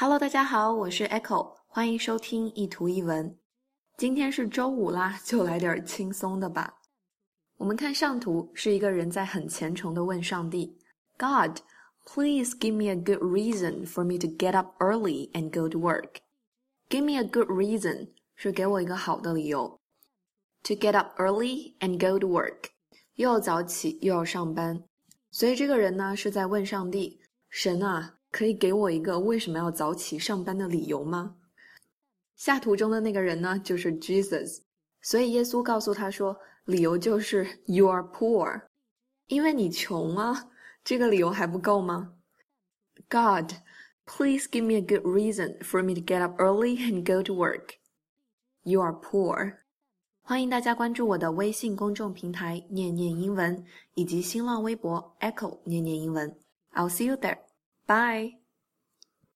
Hello，大家好，我是 Echo，欢迎收听一图一文。今天是周五啦，就来点轻松的吧。我们看上图，是一个人在很虔诚的问上帝：God，please give me a good reason for me to get up early and go to work. Give me a good reason 是给我一个好的理由。To get up early and go to work，又要早起又要上班，所以这个人呢是在问上帝：神啊。可以给我一个为什么要早起上班的理由吗？下图中的那个人呢，就是 Jesus，所以耶稣告诉他说，理由就是 You are poor，因为你穷啊。这个理由还不够吗？God，please give me a good reason for me to get up early and go to work. You are poor。欢迎大家关注我的微信公众平台“念念英文”以及新浪微博 “Echo 念念英文”。I'll see you there. Bye.